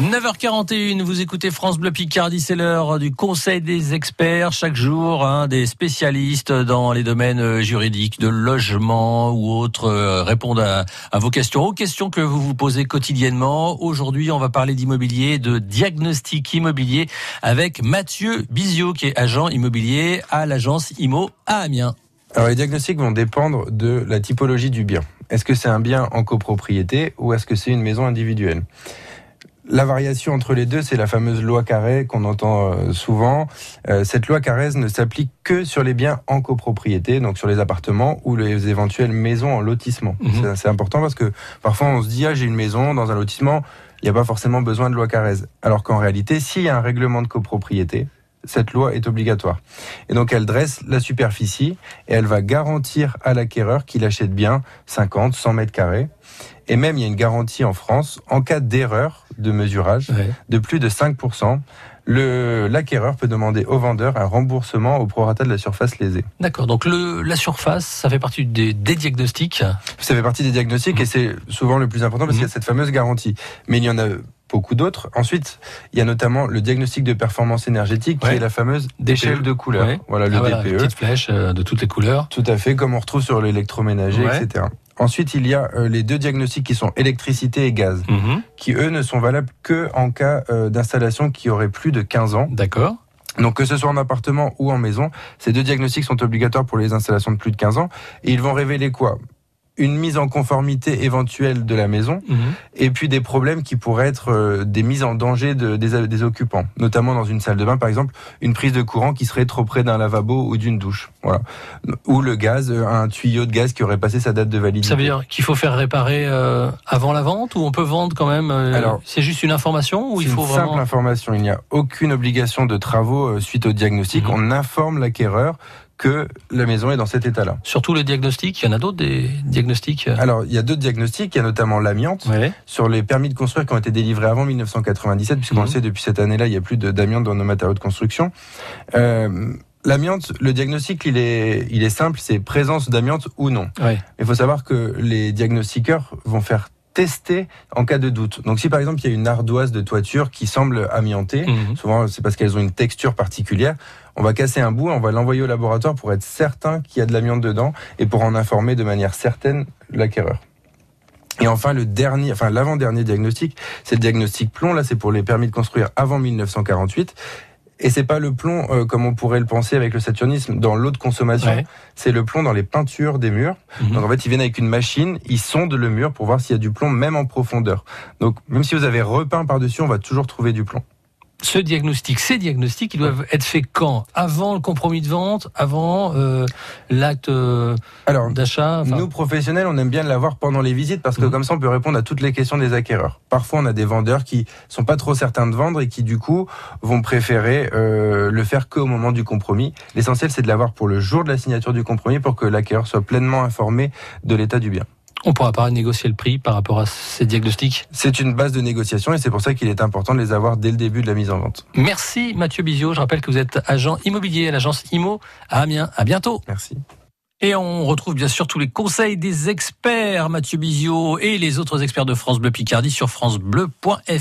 9h41, vous écoutez France Bleu Picardie, c'est l'heure du Conseil des experts. Chaque jour, hein, des spécialistes dans les domaines euh, juridiques, de logement ou autres euh, répondent à, à, vos questions, aux questions que vous vous posez quotidiennement. Aujourd'hui, on va parler d'immobilier, de diagnostic immobilier avec Mathieu Bizio, qui est agent immobilier à l'agence IMO à Amiens. Alors les diagnostics vont dépendre de la typologie du bien. Est-ce que c'est un bien en copropriété ou est-ce que c'est une maison individuelle? La variation entre les deux, c'est la fameuse loi Carré qu'on entend euh, souvent. Euh, cette loi Carrez ne s'applique que sur les biens en copropriété, donc sur les appartements ou les éventuelles maisons en lotissement. Mhm. C'est important parce que parfois on se dit ah j'ai une maison dans un lotissement, il n'y a pas forcément besoin de loi Carrez. Alors qu'en réalité, s'il y a un règlement de copropriété, cette loi est obligatoire. Et donc elle dresse la superficie et elle va garantir à l'acquéreur qu'il achète bien 50, 100 mètres carrés. Et même il y a une garantie en France en cas d'erreur de mesurage de plus de 5%. L'acquéreur peut demander au vendeur un remboursement au prorata de la surface lésée. D'accord, donc le, la surface, ça fait partie des, des diagnostics Ça fait partie des diagnostics et c'est souvent le plus important parce qu'il y a cette fameuse garantie. Mais il y en a beaucoup d'autres. Ensuite, il y a notamment le diagnostic de performance énergétique, qui est la fameuse échelle e. de couleur. Voilà le ah, DPE. Petite flèche euh, de toutes les couleurs. Tout à fait, comme on retrouve sur l'électroménager, etc. Ensuite, il y a euh, les deux diagnostics qui sont électricité et gaz, mhm. qui eux ne sont valables que en cas euh, d'installation qui aurait plus de 15 ans. D'accord. Donc que ce soit en appartement ou en maison, ces deux diagnostics sont obligatoires pour les installations de plus de 15 ans. Et ils vont révéler quoi? Une mise en conformité éventuelle de la maison, mhm. et puis des problèmes qui pourraient être euh, des mises en danger de, des, des, occupants, notamment dans une salle de bain, par exemple, une prise de courant qui serait trop près d'un lavabo ou d'une douche, voilà, ou le gaz, euh, un tuyau de gaz qui aurait passé sa date de validité. Ça veut dire qu'il faut faire réparer euh, avant la vente, ou on peut vendre quand même Alors, c'est juste une information, ou il faut une simple information. Il n'y a aucune obligation de travaux suite au diagnostic. Mhm. On informe l'acquéreur que la maison est dans cet état-là. Surtout le diagnostic, il y en a d'autres des diagnostics euh Alors, il y a d'autres diagnostics, il y a notamment l'amiante, sur les permis de construire qui ont été délivrés avant 1997, puisqu'on le mhm. sait, depuis cette année-là, il n'y a plus d'amiante dans nos matériaux de construction. Euh, L'amiante, le diagnostic, il est, il est simple, c'est présence d'amiante ou non. Il faut savoir que les diagnostiqueurs vont faire tester en cas de doute. Donc si par exemple il y a une ardoise de toiture qui semble amiantée, mhm. souvent c'est parce qu'elles ont une texture particulière, on va casser un bout, on va l'envoyer au laboratoire pour être certain qu'il y a de l'amiante dedans et pour en informer de manière certaine l'acquéreur. Et enfin, le dernier, enfin l'avant-dernier diagnostic, c'est le diagnostic plomb. Là, c'est pour les permis de construire avant 1948. Et c'est pas le plomb euh, comme on pourrait le penser avec le saturnisme dans l'eau de consommation. C'est le plomb dans les peintures des murs. Mhm. Donc en fait, ils viennent avec une machine, ils sondent le mur pour voir s'il y a du plomb même en profondeur. Donc même si vous avez repeint par-dessus, on va toujours trouver du plomb ce diagnostic, ces diagnostics, ils doivent être faits quand? Avant le compromis de vente Avant euh, l'acte euh, d'achat Nous, professionnels, on aime bien l'avoir pendant les visites parce que mhm. comme ça, on peut répondre à toutes les questions des acquéreurs. Parfois, on a des vendeurs qui sont pas trop certains de vendre et qui, du coup, vont préférer euh, le faire qu'au moment du compromis. L'essentiel, c'est de l'avoir pour le jour de la signature du compromis pour que l'acquéreur soit pleinement informé de l'état du bien. On pourra pas négocier le prix par rapport à ces diagnostics C'est une base de négociation et c'est pour ça qu'il est important de les avoir dès le début de la mise en vente. Merci Mathieu Bizio. Je rappelle que vous êtes agent immobilier à l'agence IMO à Amiens. À bientôt. Merci. Et on retrouve bien sûr tous les conseils des experts, Mathieu Bizio et les autres experts de France Bleu Picardie sur francebleu.fr.